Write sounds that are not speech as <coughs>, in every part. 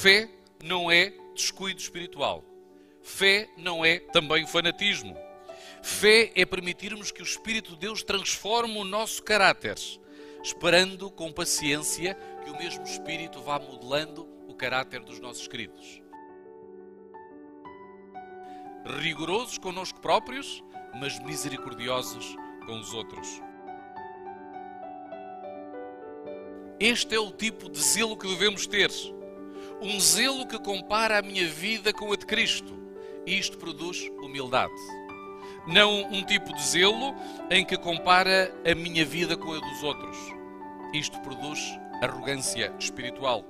Fé não é descuido espiritual. Fé não é também fanatismo. Fé é permitirmos que o Espírito de Deus transforme o nosso caráter, esperando com paciência que o mesmo Espírito vá modelando o caráter dos nossos queridos. Rigorosos conosco próprios, mas misericordiosos com os outros. Este é o tipo de zelo que devemos ter. Um zelo que compara a minha vida com a de Cristo. Isto produz humildade. Não um tipo de zelo em que compara a minha vida com a dos outros. Isto produz arrogância espiritual.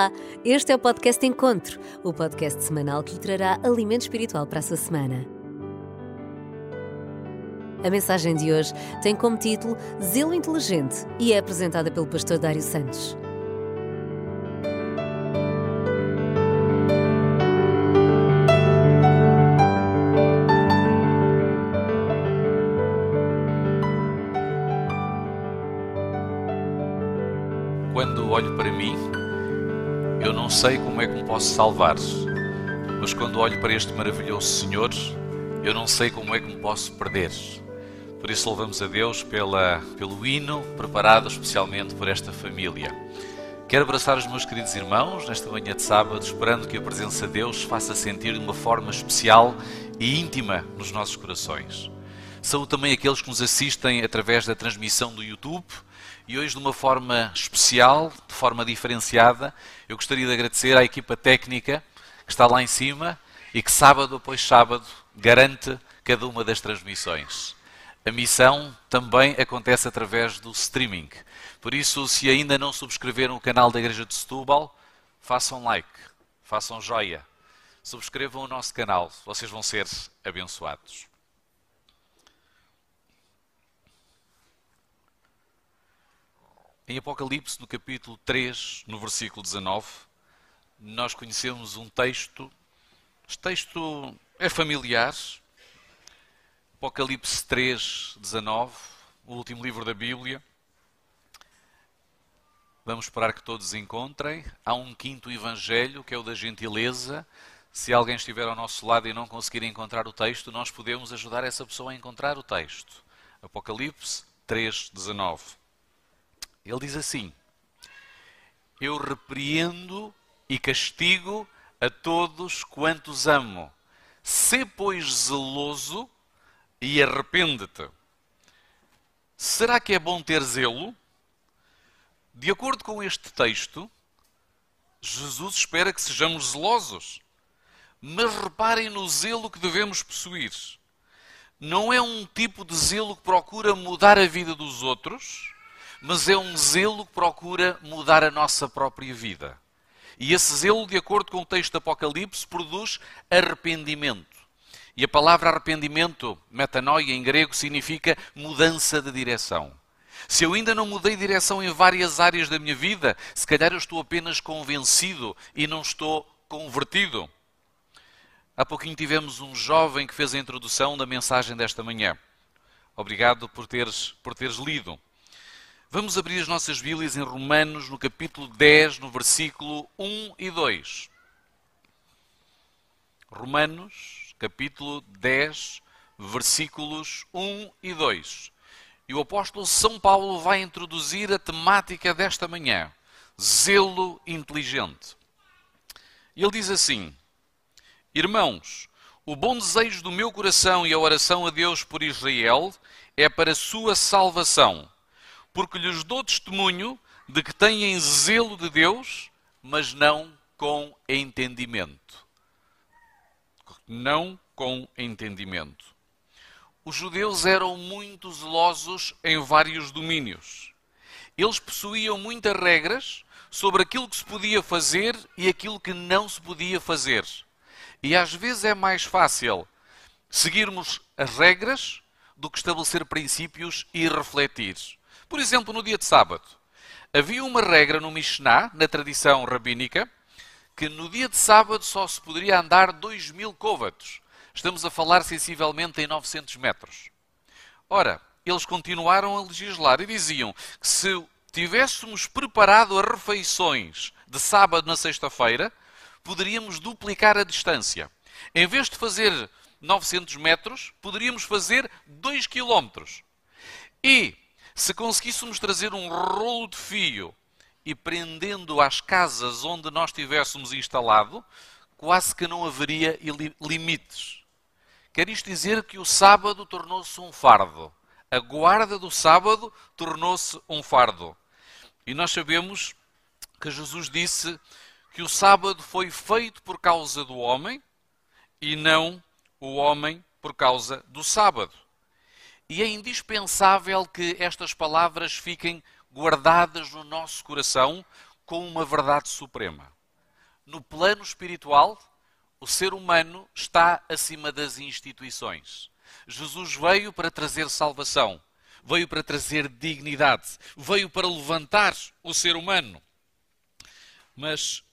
Olá, este é o podcast Encontro, o podcast semanal que lhe trará alimento espiritual para a sua semana. A mensagem de hoje tem como título Zelo Inteligente e é apresentada pelo pastor Dário Santos. Sei como é que me posso salvar, mas quando olho para este maravilhoso Senhor, eu não sei como é que me posso perder. Por isso louvamos a Deus pela, pelo hino preparado especialmente por esta família. Quero abraçar os meus queridos irmãos nesta manhã de sábado, esperando que a presença de Deus faça sentir de uma forma especial e íntima nos nossos corações. São também aqueles que nos assistem através da transmissão do YouTube e hoje, de uma forma especial, de forma diferenciada, eu gostaria de agradecer à equipa técnica que está lá em cima e que sábado após sábado garante cada uma das transmissões. A missão também acontece através do streaming. Por isso, se ainda não subscreveram o canal da Igreja de Setúbal, façam like, façam joia, subscrevam o nosso canal, vocês vão ser abençoados. Em Apocalipse, no capítulo 3, no versículo 19, nós conhecemos um texto. Este texto é familiar. Apocalipse 3, 19, o último livro da Bíblia. Vamos esperar que todos encontrem. Há um quinto evangelho, que é o da gentileza. Se alguém estiver ao nosso lado e não conseguir encontrar o texto, nós podemos ajudar essa pessoa a encontrar o texto. Apocalipse 3, 19. Ele diz assim: Eu repreendo e castigo a todos quantos amo. Sê, pois, zeloso e arrepende-te. Será que é bom ter zelo? De acordo com este texto, Jesus espera que sejamos zelosos. Mas reparem no zelo que devemos possuir. Não é um tipo de zelo que procura mudar a vida dos outros mas é um zelo que procura mudar a nossa própria vida. E esse zelo, de acordo com o texto do Apocalipse, produz arrependimento. E a palavra arrependimento, metanoia em grego, significa mudança de direção. Se eu ainda não mudei de direção em várias áreas da minha vida, se calhar eu estou apenas convencido e não estou convertido. Há pouquinho tivemos um jovem que fez a introdução da mensagem desta manhã. Obrigado por teres, por teres lido. Vamos abrir as nossas Bíblias em Romanos, no capítulo 10, no versículo 1 e 2. Romanos, capítulo 10, versículos 1 e 2. E o apóstolo São Paulo vai introduzir a temática desta manhã: zelo inteligente. Ele diz assim: Irmãos, o bom desejo do meu coração e a oração a Deus por Israel é para sua salvação porque lhes dou testemunho de que têm zelo de Deus, mas não com entendimento. Não com entendimento. Os judeus eram muito zelosos em vários domínios. Eles possuíam muitas regras sobre aquilo que se podia fazer e aquilo que não se podia fazer. E às vezes é mais fácil seguirmos as regras do que estabelecer princípios e refletir. Por exemplo, no dia de sábado, havia uma regra no Mishnah, na tradição rabínica, que no dia de sábado só se poderia andar 2 mil côvados. Estamos a falar sensivelmente em 900 metros. Ora, eles continuaram a legislar e diziam que se tivéssemos preparado as refeições de sábado na sexta-feira, poderíamos duplicar a distância. Em vez de fazer 900 metros, poderíamos fazer 2 quilómetros. E se conseguíssemos trazer um rolo de fio e prendendo às casas onde nós tivéssemos instalado, quase que não haveria limites. Quer isto dizer que o sábado tornou-se um fardo. A guarda do sábado tornou-se um fardo. E nós sabemos que Jesus disse que o sábado foi feito por causa do homem e não o homem por causa do sábado. E é indispensável que estas palavras fiquem guardadas no nosso coração com uma verdade suprema. No plano espiritual, o ser humano está acima das instituições. Jesus veio para trazer salvação, veio para trazer dignidade, veio para levantar o ser humano. Mas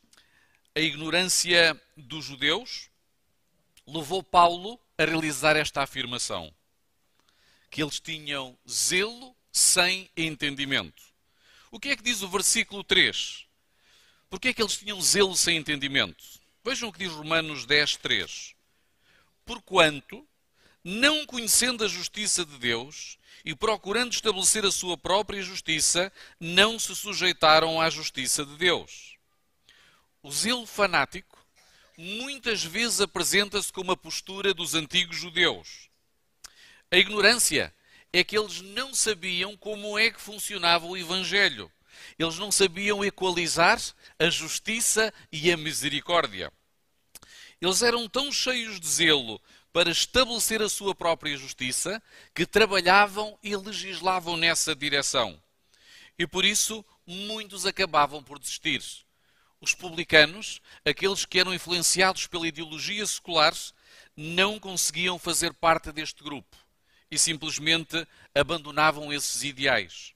a ignorância dos judeus levou Paulo a realizar esta afirmação: que eles tinham zelo sem entendimento. O que é que diz o versículo 3? Porquê é que eles tinham zelo sem entendimento? Vejam o que diz Romanos 10, 3. Porquanto, não conhecendo a justiça de Deus e procurando estabelecer a sua própria justiça, não se sujeitaram à justiça de Deus. O zelo fanático muitas vezes apresenta-se como a postura dos antigos judeus. A ignorância é que eles não sabiam como é que funcionava o Evangelho. Eles não sabiam equalizar a justiça e a misericórdia. Eles eram tão cheios de zelo para estabelecer a sua própria justiça que trabalhavam e legislavam nessa direção. E por isso muitos acabavam por desistir os publicanos, aqueles que eram influenciados pela ideologia secular, não conseguiam fazer parte deste grupo e simplesmente abandonavam esses ideais.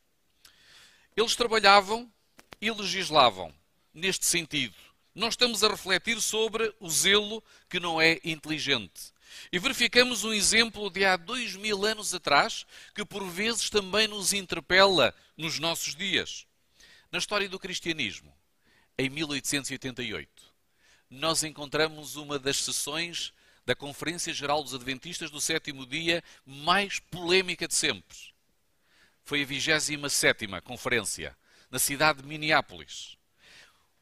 Eles trabalhavam e legislavam neste sentido. Nós estamos a refletir sobre o zelo que não é inteligente. E verificamos um exemplo de há dois mil anos atrás que por vezes também nos interpela nos nossos dias. Na história do cristianismo, em 1888, nós encontramos uma das sessões da Conferência Geral dos Adventistas do sétimo dia mais polémica de sempre. Foi a 27 conferência, na cidade de Minneapolis.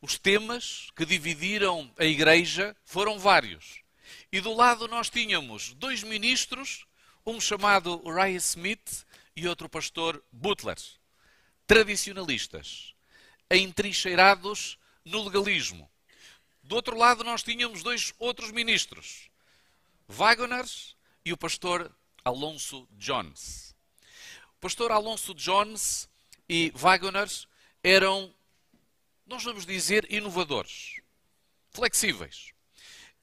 Os temas que dividiram a igreja foram vários. E do lado nós tínhamos dois ministros, um chamado Uriah Smith e outro pastor Butler, tradicionalistas, entrincheirados no legalismo. Do outro lado, nós tínhamos dois outros ministros, Wagner e o pastor Alonso Jones. O pastor Alonso Jones e Wagner eram, nós vamos dizer, inovadores, flexíveis.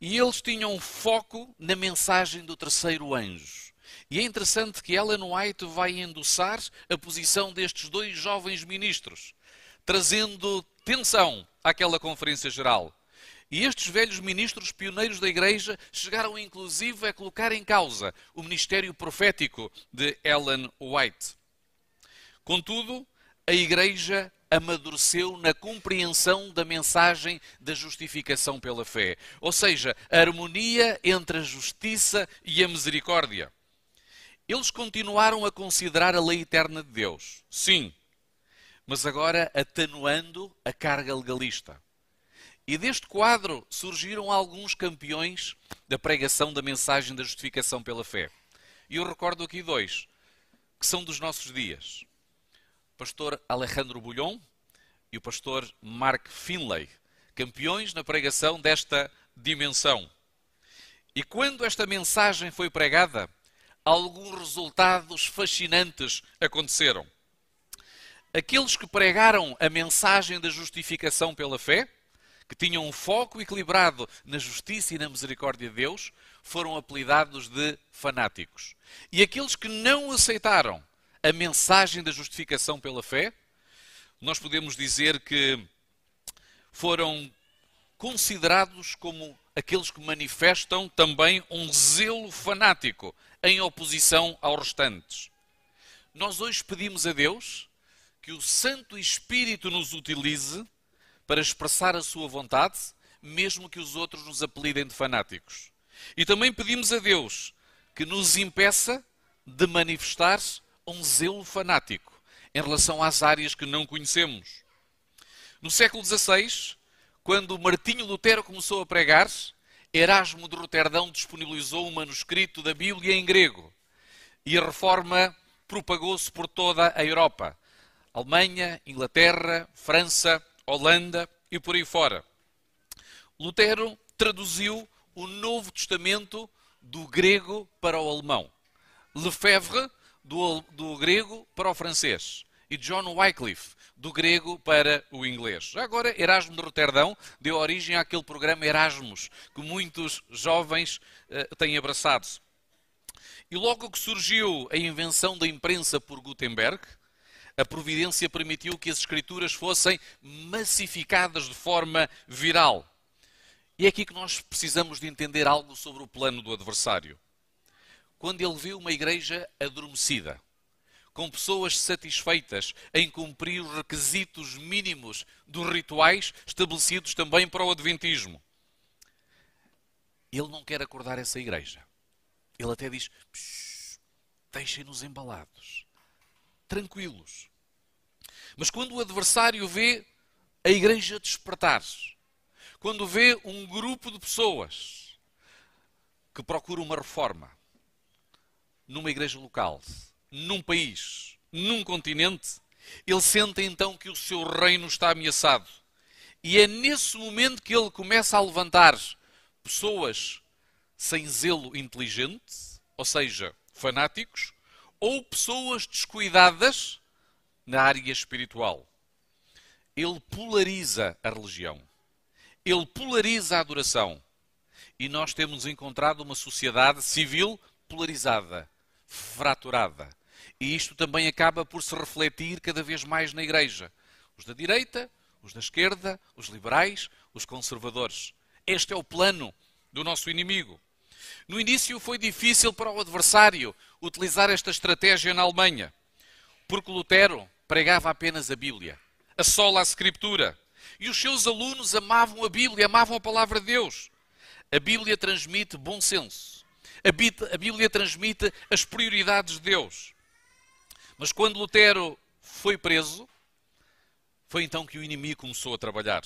E eles tinham foco na mensagem do terceiro anjo. E é interessante que Ellen White vai endossar a posição destes dois jovens ministros, trazendo tensão àquela conferência geral. E estes velhos ministros pioneiros da Igreja chegaram inclusive a colocar em causa o ministério profético de Ellen White. Contudo, a Igreja amadureceu na compreensão da mensagem da justificação pela fé, ou seja, a harmonia entre a justiça e a misericórdia. Eles continuaram a considerar a lei eterna de Deus, sim, mas agora atenuando a carga legalista. E deste quadro surgiram alguns campeões da pregação da mensagem da justificação pela fé. E eu recordo aqui dois, que são dos nossos dias. O pastor Alejandro Bulhon e o pastor Mark Finlay, campeões na pregação desta dimensão. E quando esta mensagem foi pregada, alguns resultados fascinantes aconteceram aqueles que pregaram a mensagem da justificação pela fé, que tinham um foco equilibrado na justiça e na misericórdia de Deus, foram apelidados de fanáticos. E aqueles que não aceitaram a mensagem da justificação pela fé, nós podemos dizer que foram considerados como aqueles que manifestam também um zelo fanático em oposição aos restantes. Nós hoje pedimos a Deus que o Santo Espírito nos utilize para expressar a sua vontade, mesmo que os outros nos apelidem de fanáticos. E também pedimos a Deus que nos impeça de manifestar um zelo fanático em relação às áreas que não conhecemos. No século XVI, quando Martinho Lutero começou a pregar, Erasmo de Roterdão disponibilizou um manuscrito da Bíblia em grego e a reforma propagou-se por toda a Europa. Alemanha, Inglaterra, França, Holanda e por aí fora. Lutero traduziu o Novo Testamento do grego para o alemão. Lefebvre, do, do grego para o francês. E John Wycliffe, do grego para o inglês. Já agora, Erasmo de Roterdão deu origem àquele programa Erasmus, que muitos jovens uh, têm abraçado. E logo que surgiu a invenção da imprensa por Gutenberg, a providência permitiu que as escrituras fossem massificadas de forma viral. E é aqui que nós precisamos de entender algo sobre o plano do adversário. Quando ele vê uma igreja adormecida, com pessoas satisfeitas em cumprir os requisitos mínimos dos rituais estabelecidos também para o Adventismo, ele não quer acordar essa igreja. Ele até diz: deixem-nos embalados, tranquilos. Mas quando o adversário vê a igreja despertar, quando vê um grupo de pessoas que procuram uma reforma numa igreja local, num país, num continente, ele sente então que o seu reino está ameaçado. E é nesse momento que ele começa a levantar pessoas sem zelo inteligente, ou seja, fanáticos, ou pessoas descuidadas na área espiritual. Ele polariza a religião. Ele polariza a adoração. E nós temos encontrado uma sociedade civil polarizada, fraturada. E isto também acaba por se refletir cada vez mais na Igreja. Os da direita, os da esquerda, os liberais, os conservadores. Este é o plano do nosso inimigo. No início foi difícil para o adversário utilizar esta estratégia na Alemanha, porque Lutero pregava apenas a Bíblia, a sola a Escritura. E os seus alunos amavam a Bíblia, amavam a palavra de Deus. A Bíblia transmite bom senso. A Bíblia transmite as prioridades de Deus. Mas quando Lutero foi preso, foi então que o inimigo começou a trabalhar.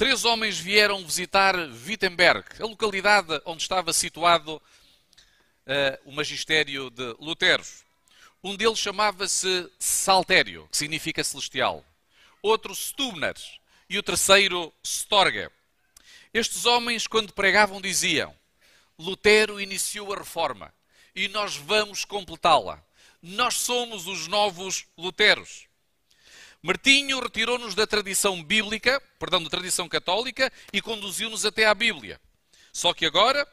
Três homens vieram visitar Wittenberg, a localidade onde estava situado uh, o magistério de Lutero. Um deles chamava-se Saltério, que significa celestial. Outro Stubner e o terceiro Storge. Estes homens, quando pregavam, diziam: Lutero iniciou a reforma e nós vamos completá-la. Nós somos os novos Luteros. Martinho retirou-nos da tradição bíblica, perdão, da tradição católica e conduziu-nos até à Bíblia. Só que agora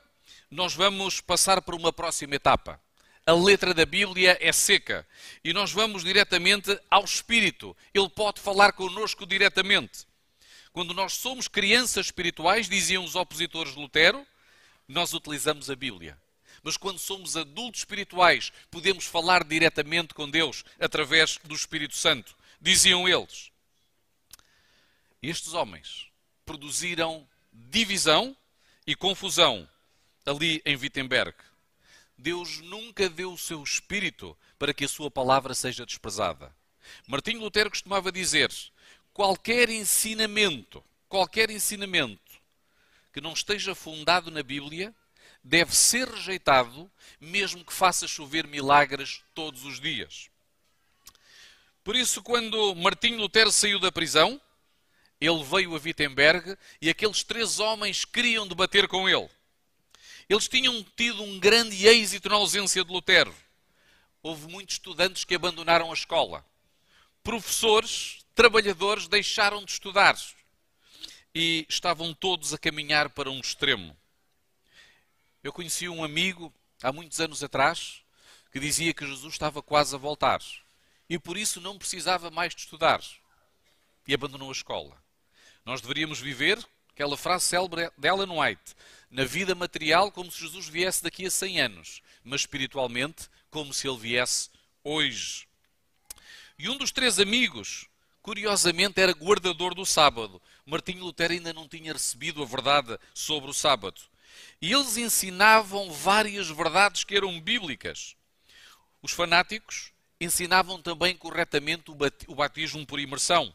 nós vamos passar por uma próxima etapa a letra da Bíblia é seca e nós vamos diretamente ao Espírito. Ele pode falar connosco diretamente. Quando nós somos crianças espirituais, diziam os opositores de Lutero, nós utilizamos a Bíblia. Mas quando somos adultos espirituais, podemos falar diretamente com Deus através do Espírito Santo. Diziam eles. Estes homens produziram divisão e confusão ali em Wittenberg. Deus nunca deu o seu espírito para que a sua palavra seja desprezada. Martinho Lutero costumava dizer: qualquer ensinamento, qualquer ensinamento que não esteja fundado na Bíblia deve ser rejeitado, mesmo que faça chover milagres todos os dias. Por isso, quando Martinho Lutero saiu da prisão, ele veio a Wittenberg e aqueles três homens queriam debater com ele. Eles tinham tido um grande êxito na ausência de Lutero. Houve muitos estudantes que abandonaram a escola. Professores, trabalhadores deixaram de estudar. e estavam todos a caminhar para um extremo. Eu conheci um amigo há muitos anos atrás que dizia que Jesus estava quase a voltar e por isso não precisava mais de estudar e abandonou a escola. Nós deveríamos viver aquela frase célebre de Ellen White, na vida material como se Jesus viesse daqui a 100 anos, mas espiritualmente como se ele viesse hoje. E um dos três amigos, curiosamente, era guardador do sábado. Martinho Lutero ainda não tinha recebido a verdade sobre o sábado. E eles ensinavam várias verdades que eram bíblicas. Os fanáticos ensinavam também corretamente o batismo por imersão.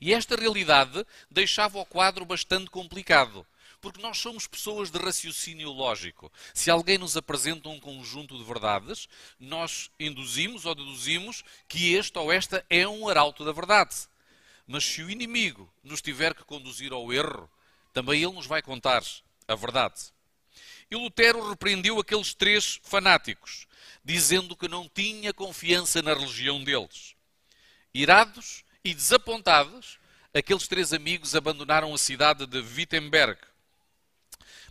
E esta realidade deixava o quadro bastante complicado, porque nós somos pessoas de raciocínio lógico. Se alguém nos apresenta um conjunto de verdades, nós induzimos ou deduzimos que este ou esta é um arauto da verdade. Mas se o inimigo nos tiver que conduzir ao erro, também ele nos vai contar a verdade. E Lutero repreendeu aqueles três fanáticos, dizendo que não tinha confiança na religião deles. Irados e desapontados, aqueles três amigos abandonaram a cidade de Wittenberg.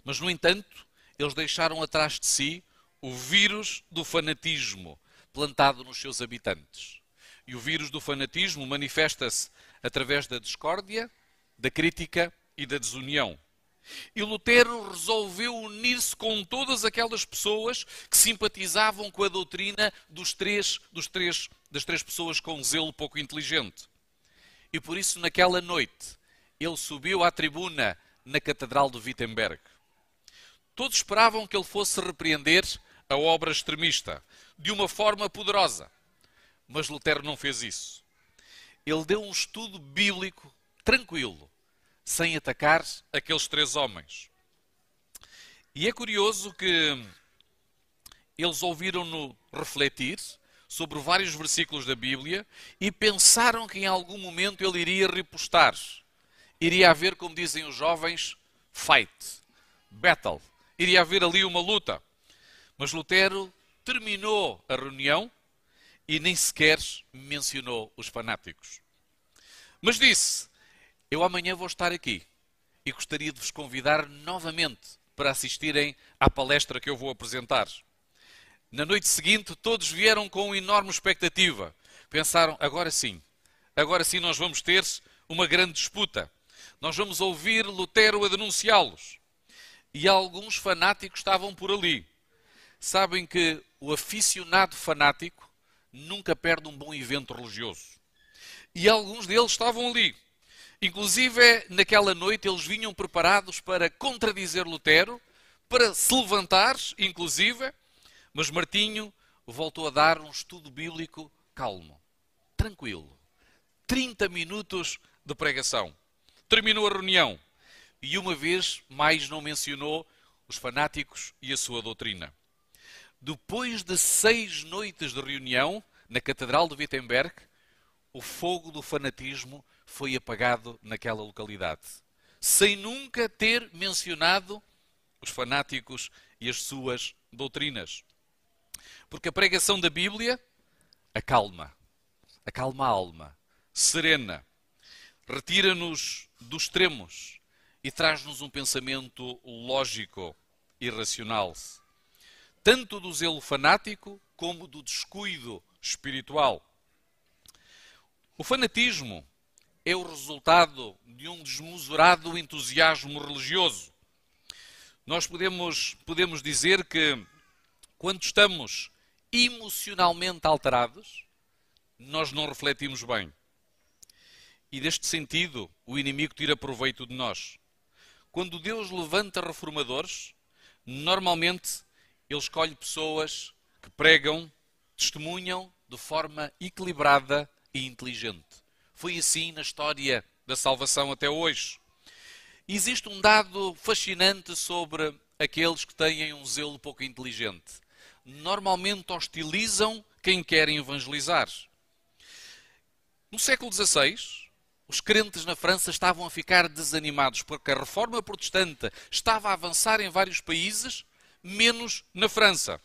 Mas, no entanto, eles deixaram atrás de si o vírus do fanatismo plantado nos seus habitantes. E o vírus do fanatismo manifesta-se através da discórdia, da crítica e da desunião. E Lutero resolveu unir-se com todas aquelas pessoas que simpatizavam com a doutrina dos três, dos três, das três pessoas com zelo pouco inteligente. E por isso, naquela noite, ele subiu à tribuna na Catedral de Wittenberg. Todos esperavam que ele fosse repreender a obra extremista de uma forma poderosa. Mas Lutero não fez isso. Ele deu um estudo bíblico tranquilo, sem atacar aqueles três homens. E é curioso que eles ouviram-no refletir sobre vários versículos da Bíblia e pensaram que em algum momento ele iria repostar. Iria haver, como dizem os jovens, fight, battle. Iria haver ali uma luta. Mas Lutero terminou a reunião e nem sequer mencionou os fanáticos. Mas disse: Eu amanhã vou estar aqui e gostaria de vos convidar novamente para assistirem à palestra que eu vou apresentar. Na noite seguinte, todos vieram com enorme expectativa. Pensaram, agora sim, agora sim nós vamos ter uma grande disputa. Nós vamos ouvir Lutero a denunciá-los. E alguns fanáticos estavam por ali. Sabem que o aficionado fanático nunca perde um bom evento religioso. E alguns deles estavam ali. Inclusive, naquela noite, eles vinham preparados para contradizer Lutero, para se levantar, inclusive, mas Martinho voltou a dar um estudo bíblico calmo, tranquilo. 30 minutos de pregação. Terminou a reunião e uma vez mais não mencionou os fanáticos e a sua doutrina. Depois de seis noites de reunião na Catedral de Wittenberg, o fogo do fanatismo foi apagado naquela localidade, sem nunca ter mencionado os fanáticos e as suas doutrinas. Porque a pregação da Bíblia acalma, acalma a alma, serena, retira-nos dos extremos e traz-nos um pensamento lógico e racional, tanto do zelo fanático como do descuido espiritual. O fanatismo é o resultado de um desmesurado entusiasmo religioso. Nós podemos, podemos dizer que quando estamos emocionalmente alterados, nós não refletimos bem. E deste sentido, o inimigo tira proveito de nós. Quando Deus levanta reformadores, normalmente ele escolhe pessoas que pregam, testemunham de forma equilibrada e inteligente. Foi assim na história da salvação até hoje. Existe um dado fascinante sobre aqueles que têm um zelo pouco inteligente normalmente hostilizam quem querem evangelizar. No século XVI, os crentes na França estavam a ficar desanimados porque a reforma protestante estava a avançar em vários países, menos na França.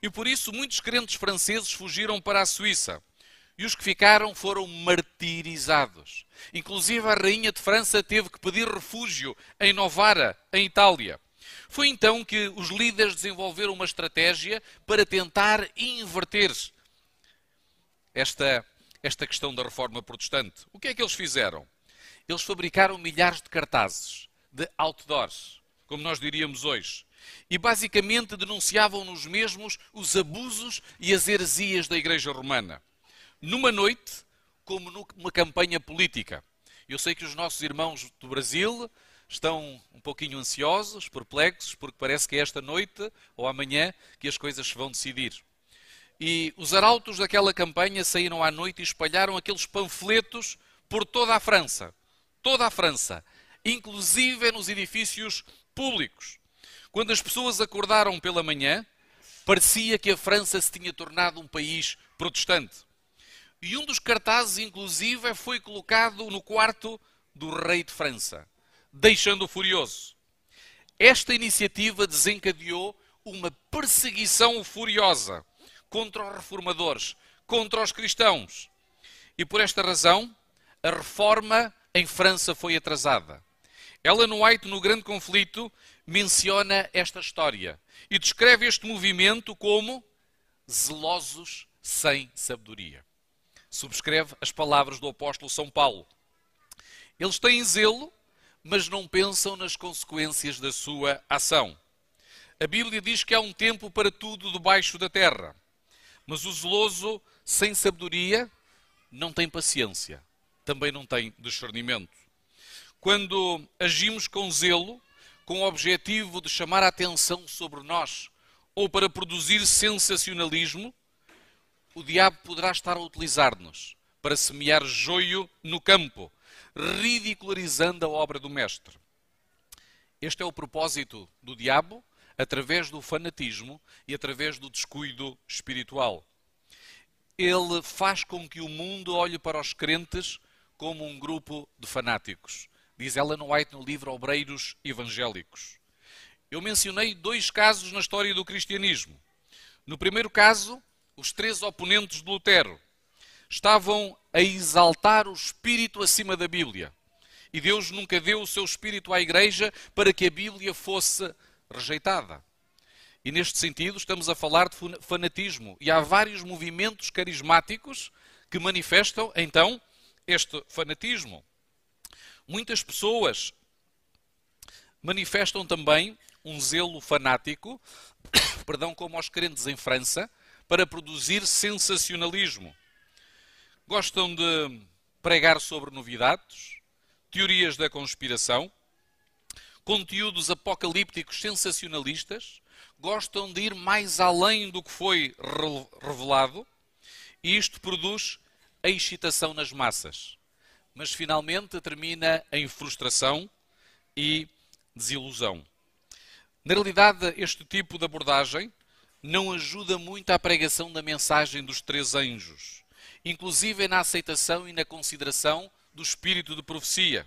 E por isso muitos crentes franceses fugiram para a Suíça. E os que ficaram foram martirizados. Inclusive a rainha de França teve que pedir refúgio em Novara, em Itália. Foi então que os líderes desenvolveram uma estratégia para tentar inverter esta, esta questão da reforma protestante. O que é que eles fizeram? Eles fabricaram milhares de cartazes, de outdoors, como nós diríamos hoje, e basicamente denunciavam nos mesmos os abusos e as heresias da Igreja Romana numa noite como numa campanha política. Eu sei que os nossos irmãos do Brasil estão um pouquinho ansiosos, perplexos, porque parece que é esta noite ou amanhã que as coisas se vão decidir. E os arautos daquela campanha saíram à noite e espalharam aqueles panfletos por toda a França. Toda a França, inclusive nos edifícios públicos. Quando as pessoas acordaram pela manhã, parecia que a França se tinha tornado um país protestante. E um dos cartazes, inclusive, foi colocado no quarto do rei de França, deixando-o furioso. Esta iniciativa desencadeou uma perseguição furiosa contra os reformadores, contra os cristãos. E por esta razão, a reforma em França foi atrasada. Ellen White, no Grande Conflito, menciona esta história e descreve este movimento como zelosos sem sabedoria subscreve as palavras do apóstolo São Paulo. Eles têm zelo, mas não pensam nas consequências da sua ação. A Bíblia diz que há um tempo para tudo debaixo da terra, mas o zeloso, sem sabedoria, não tem paciência, também não tem discernimento. Quando agimos com zelo, com o objetivo de chamar a atenção sobre nós ou para produzir sensacionalismo, o diabo poderá estar a utilizar-nos para semear joio no campo, ridicularizando a obra do Mestre. Este é o propósito do diabo através do fanatismo e através do descuido espiritual. Ele faz com que o mundo olhe para os crentes como um grupo de fanáticos. Diz Ellen White no livro Obreiros Evangélicos. Eu mencionei dois casos na história do cristianismo. No primeiro caso, os três oponentes de Lutero estavam a exaltar o espírito acima da Bíblia. E Deus nunca deu o seu espírito à igreja para que a Bíblia fosse rejeitada. E neste sentido, estamos a falar de fanatismo. E há vários movimentos carismáticos que manifestam, então, este fanatismo. Muitas pessoas manifestam também um zelo fanático, <coughs> perdão, como aos crentes em França, para produzir sensacionalismo. Gostam de pregar sobre novidades, teorias da conspiração, conteúdos apocalípticos sensacionalistas, gostam de ir mais além do que foi revelado, e isto produz a excitação nas massas. Mas finalmente termina em frustração e desilusão. Na realidade, este tipo de abordagem não ajuda muito à pregação da mensagem dos três anjos, inclusive na aceitação e na consideração do espírito de profecia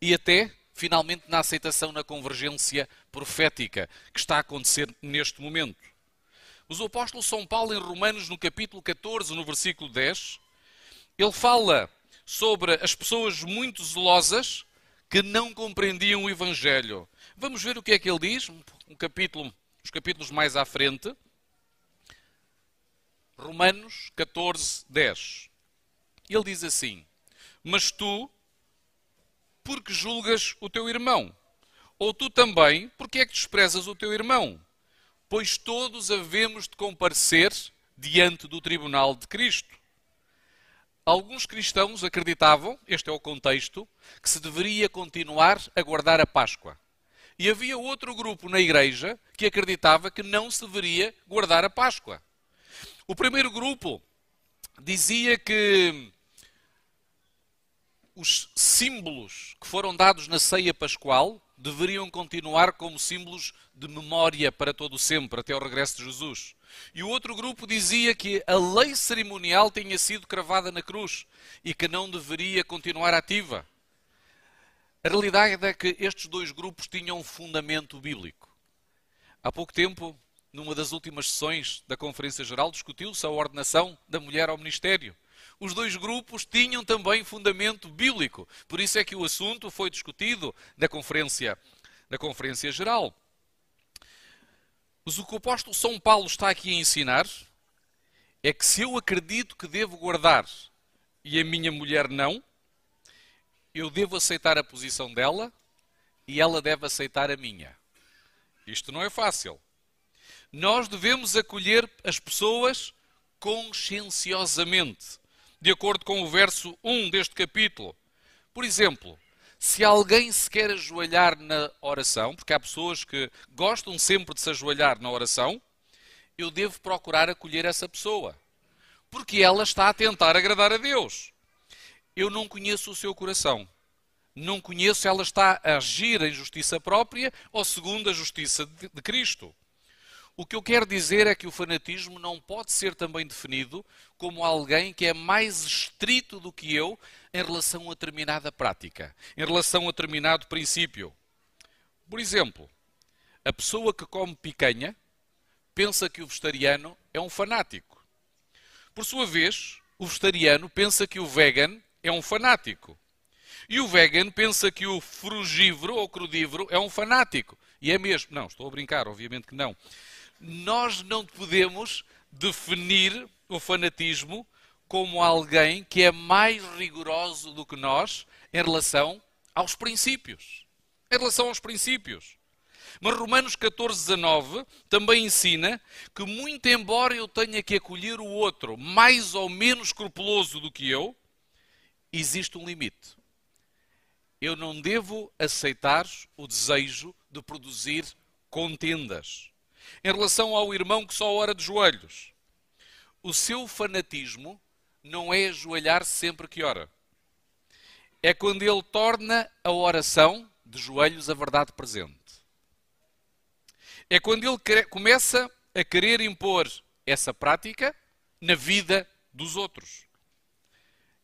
e até, finalmente, na aceitação na convergência profética que está a acontecer neste momento. Mas o apóstolo São Paulo, em Romanos, no capítulo 14, no versículo 10, ele fala sobre as pessoas muito zelosas que não compreendiam o Evangelho. Vamos ver o que é que ele diz, um capítulo os capítulos mais à frente, Romanos 14, 10. Ele diz assim: Mas tu, porque julgas o teu irmão? Ou tu também, porque é que desprezas o teu irmão? Pois todos havemos de comparecer diante do tribunal de Cristo. Alguns cristãos acreditavam, este é o contexto, que se deveria continuar a guardar a Páscoa. E havia outro grupo na igreja que acreditava que não se deveria guardar a Páscoa. O primeiro grupo dizia que os símbolos que foram dados na ceia pascual deveriam continuar como símbolos de memória para todo o sempre, até o regresso de Jesus. E o outro grupo dizia que a lei cerimonial tinha sido cravada na cruz e que não deveria continuar ativa. A realidade é que estes dois grupos tinham um fundamento bíblico. Há pouco tempo, numa das últimas sessões da Conferência Geral, discutiu-se a ordenação da mulher ao ministério. os dois grupos tinham também fundamento bíblico. Por isso é que o assunto foi discutido na conferência, na conferência geral. Mas o que o apóstolo São Paulo está aqui a ensinar é que se eu acredito que devo guardar e a minha mulher não, eu devo aceitar a posição dela e ela deve aceitar a minha. Isto não é fácil. Nós devemos acolher as pessoas conscienciosamente, de acordo com o verso 1 deste capítulo. Por exemplo, se alguém se quer ajoelhar na oração, porque há pessoas que gostam sempre de se ajoelhar na oração, eu devo procurar acolher essa pessoa. Porque ela está a tentar agradar a Deus. Eu não conheço o seu coração. Não conheço se ela está a agir em justiça própria ou segundo a justiça de Cristo. O que eu quero dizer é que o fanatismo não pode ser também definido como alguém que é mais estrito do que eu em relação a determinada prática, em relação a determinado princípio. Por exemplo, a pessoa que come picanha pensa que o vegetariano é um fanático. Por sua vez, o vegetariano pensa que o vegan é um fanático. E o vegan pensa que o frugívoro ou crudívoro é um fanático. E é mesmo. Não, estou a brincar, obviamente que não. Nós não podemos definir o fanatismo como alguém que é mais rigoroso do que nós em relação aos princípios. Em relação aos princípios. Mas Romanos 14, 19 também ensina que, muito embora eu tenha que acolher o outro mais ou menos escrupuloso do que eu, existe um limite. Eu não devo aceitar o desejo de produzir contendas. Em relação ao irmão que só ora de joelhos, o seu fanatismo não é ajoelhar sempre que ora. É quando ele torna a oração de joelhos a verdade presente. É quando ele começa a querer impor essa prática na vida dos outros.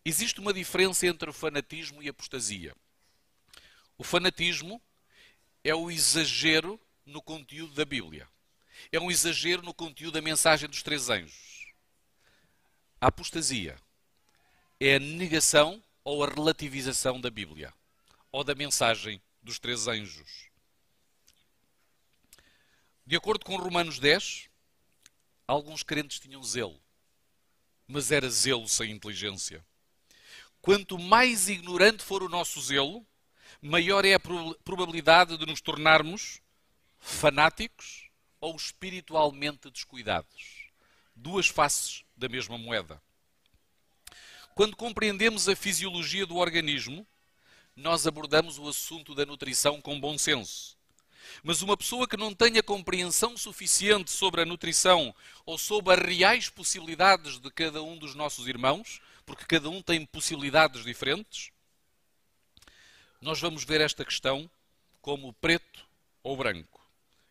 Existe uma diferença entre o fanatismo e a apostasia. O fanatismo é o exagero no conteúdo da Bíblia. É um exagero no conteúdo da mensagem dos três anjos. A apostasia é a negação ou a relativização da Bíblia ou da mensagem dos três anjos. De acordo com Romanos 10, alguns crentes tinham zelo, mas era zelo sem inteligência. Quanto mais ignorante for o nosso zelo, maior é a probabilidade de nos tornarmos fanáticos ou espiritualmente descuidados. Duas faces da mesma moeda. Quando compreendemos a fisiologia do organismo, nós abordamos o assunto da nutrição com bom senso. Mas uma pessoa que não tenha compreensão suficiente sobre a nutrição ou sobre as reais possibilidades de cada um dos nossos irmãos, porque cada um tem possibilidades diferentes, nós vamos ver esta questão como preto ou branco.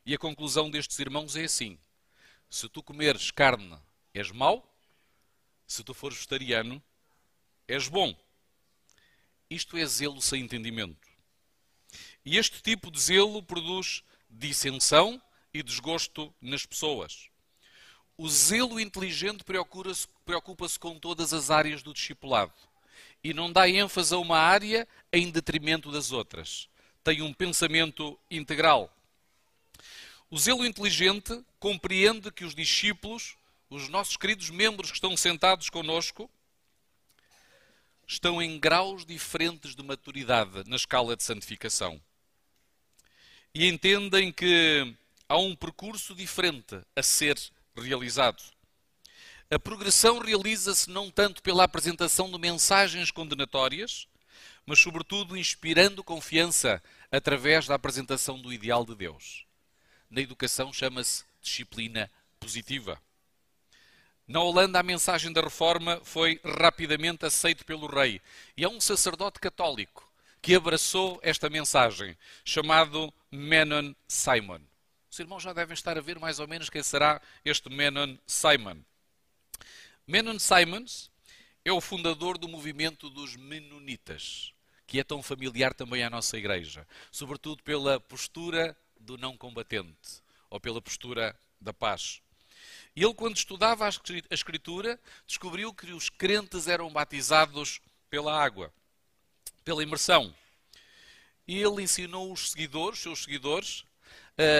E a conclusão destes irmãos é assim: se tu comeres carne, és mau, se tu fores vegetariano, és bom. Isto é zelo sem entendimento. E este tipo de zelo produz dissensão e desgosto nas pessoas. O zelo inteligente preocupa-se preocupa com todas as áreas do discipulado e não dá ênfase a uma área em detrimento das outras. Tem um pensamento integral. O zelo inteligente compreende que os discípulos os nossos queridos membros que estão sentados conosco estão em graus diferentes de maturidade na escala de santificação. E entendem que há um percurso diferente a ser realizado. A progressão realiza-se não tanto pela apresentação de mensagens condenatórias, mas sobretudo inspirando confiança através da apresentação do ideal de Deus. Na educação chama-se disciplina positiva. Na Holanda, a mensagem da reforma foi rapidamente aceita pelo rei. E é um sacerdote católico que abraçou esta mensagem, chamado Menon Simon. Os irmãos já devem estar a ver mais ou menos quem será este Menon Simon. Menon Simons é o fundador do movimento dos Menonitas, que é tão familiar também à nossa igreja, sobretudo pela postura do não combatente ou pela postura da paz. Ele, quando estudava a Escritura, descobriu que os crentes eram batizados pela água, pela imersão. E ele ensinou os seguidores, seus seguidores,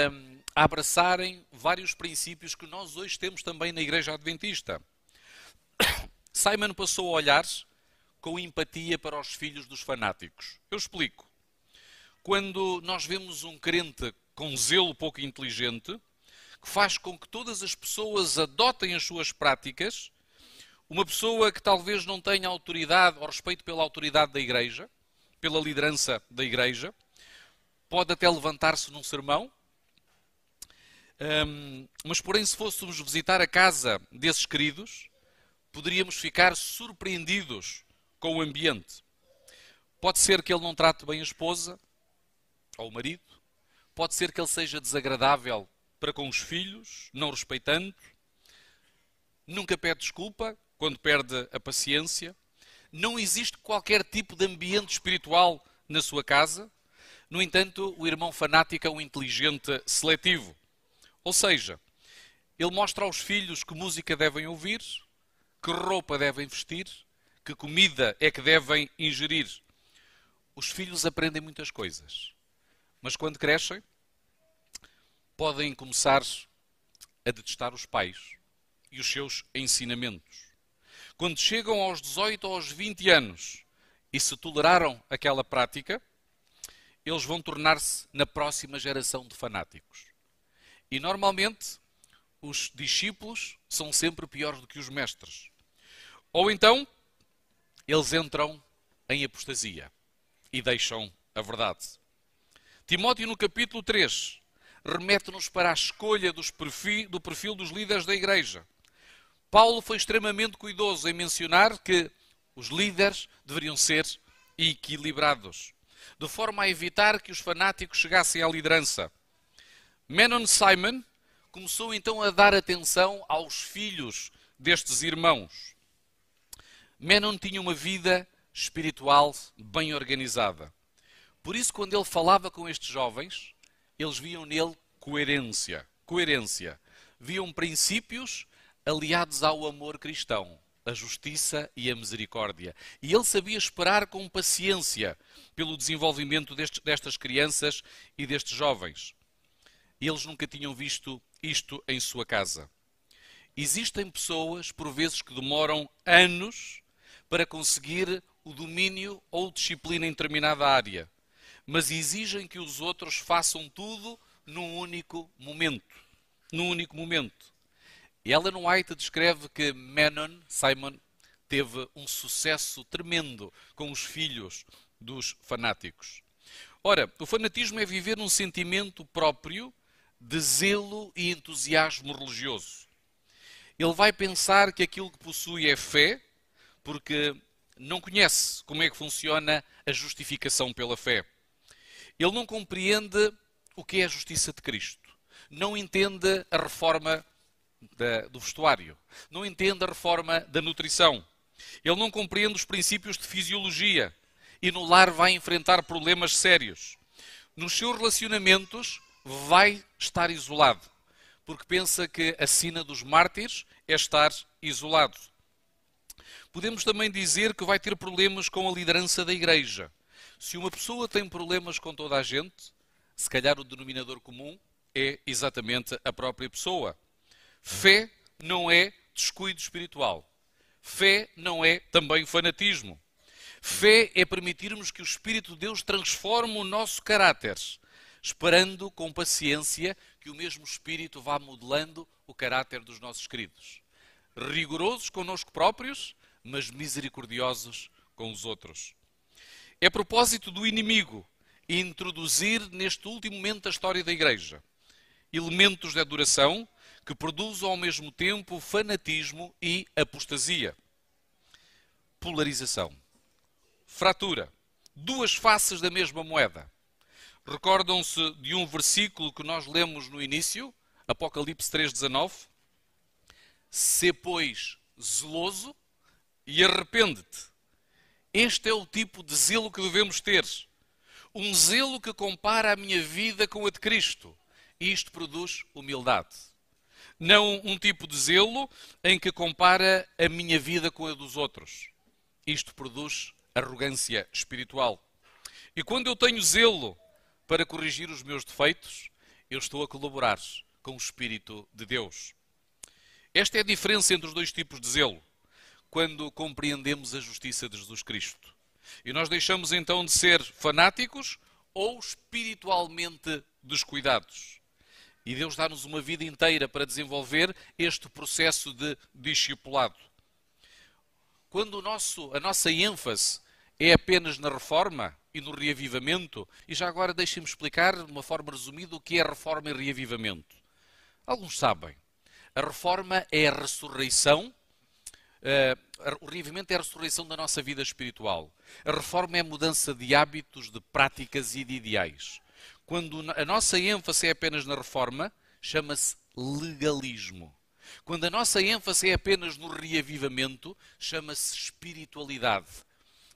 hum, a abraçarem vários princípios que nós hoje temos também na Igreja Adventista. <coughs> Simon passou a olhar com empatia para os filhos dos fanáticos. Eu explico. Quando nós vemos um crente com zelo pouco inteligente, que faz com que todas as pessoas adotem as suas práticas, uma pessoa que talvez não tenha autoridade ou respeito pela autoridade da igreja, pela liderança da igreja, pode até levantar-se num sermão, um, mas porém, se fôssemos visitar a casa desses queridos, poderíamos ficar surpreendidos com o ambiente. Pode ser que ele não trate bem a esposa ou o marido, pode ser que ele seja desagradável para com os filhos, não respeitando, nunca pede desculpa quando perde a paciência, não existe qualquer tipo de ambiente espiritual na sua casa. No entanto, o irmão fanático é um inteligente seletivo. Ou seja, ele mostra aos filhos que música devem ouvir, que roupa devem vestir, que comida é que devem ingerir. Os filhos aprendem muitas coisas, mas quando crescem, podem começar a detestar os pais e os seus ensinamentos. Quando chegam aos 18 ou aos 20 anos e se toleraram aquela prática, eles vão tornar-se na próxima geração de fanáticos. E normalmente os discípulos são sempre piores do que os mestres. Ou então eles entram em apostasia e deixam a verdade. Timóteo, no capítulo 3, remete-nos para a escolha perfil, do perfil dos líderes da igreja. Paulo foi extremamente cuidoso em mencionar que os líderes deveriam ser equilibrados, de forma a evitar que os fanáticos chegassem à liderança. Menon Simon começou então a dar atenção aos filhos destes irmãos. Menon tinha uma vida espiritual bem organizada. Por isso, quando ele falava com estes jovens, eles viam nele coerência. Coerência. Viam princípios aliados ao amor cristão, a justiça e a misericórdia. E ele sabia esperar com paciência pelo desenvolvimento destes, destas crianças e destes jovens. Eles nunca tinham visto isto em sua casa. Existem pessoas, por vezes, que demoram anos para conseguir o domínio ou disciplina em determinada área, mas exigem que os outros façam tudo num único momento. Num único momento. Ellen White descreve que Menon, Simon, teve um sucesso tremendo com os filhos dos fanáticos. Ora, o fanatismo é viver um sentimento próprio de zelo e entusiasmo religioso. Ele vai pensar que aquilo que possui é fé, porque não conhece como é que funciona a justificação pela fé. Ele não compreende o que é a justiça de Cristo. Não entende a reforma da, do vestuário. Não entende a reforma da nutrição. Ele não compreende os princípios de fisiologia. E no lar vai enfrentar problemas sérios. Nos seus relacionamentos, vai estar isolado, porque pensa que a sina dos mártires é estar isolado. Podemos também dizer que vai ter problemas com a liderança da igreja. Se uma pessoa tem problemas com toda a gente, se calhar o denominador comum é exatamente a própria pessoa. Fé não é descuido espiritual. Fé não é também fanatismo. Fé é permitirmos que o Espírito de Deus transforme o nosso caráter esperando com paciência que o mesmo Espírito vá modelando o caráter dos nossos queridos. Rigorosos conosco próprios, mas misericordiosos com os outros. É propósito do inimigo introduzir neste último momento da história da Igreja elementos de adoração que produzam ao mesmo tempo fanatismo e apostasia. Polarização. Fratura. Duas faces da mesma moeda. Recordam-se de um versículo que nós lemos no início, Apocalipse 3,19? Se, pois, zeloso e arrepende-te. Este é o tipo de zelo que devemos ter. Um zelo que compara a minha vida com a de Cristo. Isto produz humildade. Não um tipo de zelo em que compara a minha vida com a dos outros. Isto produz arrogância espiritual. E quando eu tenho zelo para corrigir os meus defeitos, eu estou a colaborar com o Espírito de Deus. Esta é a diferença entre os dois tipos de zelo, quando compreendemos a justiça de Jesus Cristo. E nós deixamos então de ser fanáticos ou espiritualmente descuidados. E Deus dá-nos uma vida inteira para desenvolver este processo de discipulado. Quando nosso, a nossa ênfase é apenas na reforma e no reavivamento, e já agora deixem-me explicar de uma forma resumida o que é reforma e reavivamento. Alguns sabem. A reforma é a ressurreição, uh, o reavivamento é a ressurreição da nossa vida espiritual. A reforma é a mudança de hábitos, de práticas e de ideais. Quando a nossa ênfase é apenas na reforma, chama-se legalismo. Quando a nossa ênfase é apenas no reavivamento, chama-se espiritualidade.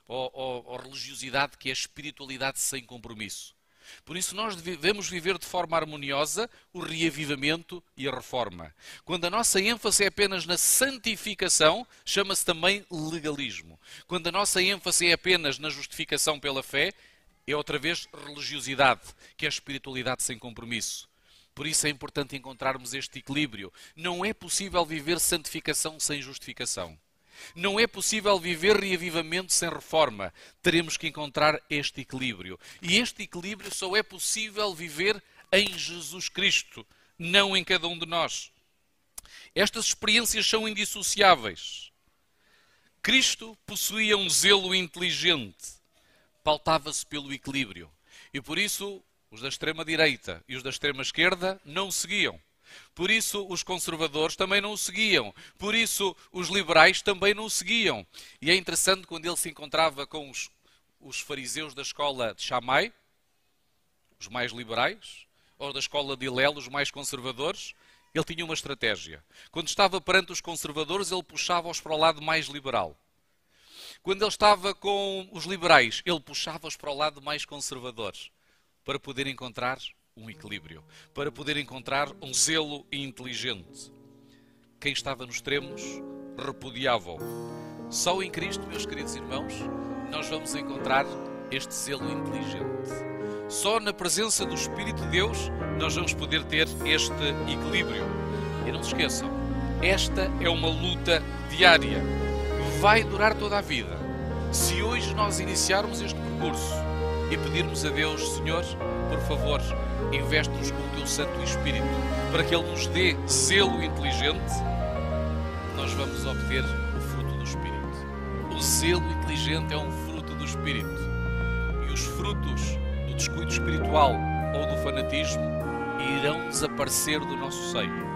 Ou, ou, ou, religiosidade, que é espiritualidade sem compromisso. Por isso, nós devemos viver de forma harmoniosa o reavivamento e a reforma. Quando a nossa ênfase é apenas na santificação, chama-se também legalismo. Quando a nossa ênfase é apenas na justificação pela fé, é outra vez religiosidade, que é espiritualidade sem compromisso. Por isso é importante encontrarmos este equilíbrio. Não é possível viver santificação sem justificação. Não é possível viver reavivamento sem reforma. Teremos que encontrar este equilíbrio. E este equilíbrio só é possível viver em Jesus Cristo, não em cada um de nós. Estas experiências são indissociáveis. Cristo possuía um zelo inteligente pautava-se pelo equilíbrio. E por isso os da extrema-direita e os da extrema-esquerda não o seguiam. Por isso os conservadores também não o seguiam. Por isso os liberais também não o seguiam. E é interessante quando ele se encontrava com os, os fariseus da escola de Shammai, os mais liberais, ou da escola de Hillel, os mais conservadores, ele tinha uma estratégia. Quando estava perante os conservadores, ele puxava-os para o lado mais liberal. Quando ele estava com os liberais, ele puxava-os para o lado mais conservadores, para poder encontrar um equilíbrio, para poder encontrar um zelo inteligente. Quem estava nos extremos repudiava-o. Só em Cristo, meus queridos irmãos, nós vamos encontrar este zelo inteligente. Só na presença do Espírito de Deus nós vamos poder ter este equilíbrio. E não se esqueçam, esta é uma luta diária vai durar toda a vida. Se hoje nós iniciarmos este percurso e pedirmos a Deus, Senhor, por favor, investe-nos com o teu Santo Espírito, para que Ele nos dê zelo inteligente, nós vamos obter o fruto do Espírito. O zelo inteligente é um fruto do Espírito. E os frutos do descuido espiritual ou do fanatismo irão desaparecer do nosso seio.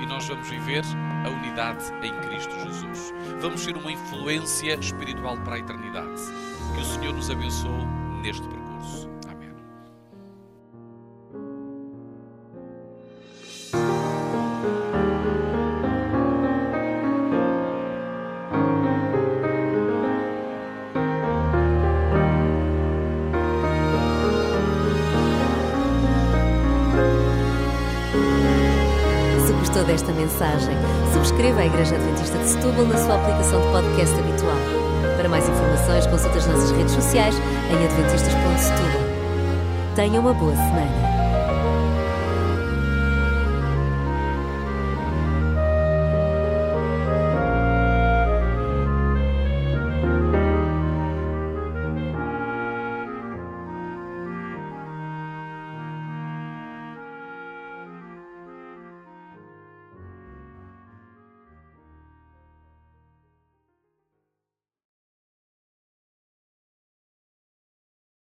E nós vamos viver a unidade em Cristo Jesus. Vamos ser uma influência espiritual para a eternidade. Que o Senhor nos abençoe neste percurso. Amém. Se gostou desta mensagem, subscreva a Igreja Adventista de Setúbal na sua aplicação redes sociais em adventistas.setúbal. Tenha uma boa semana.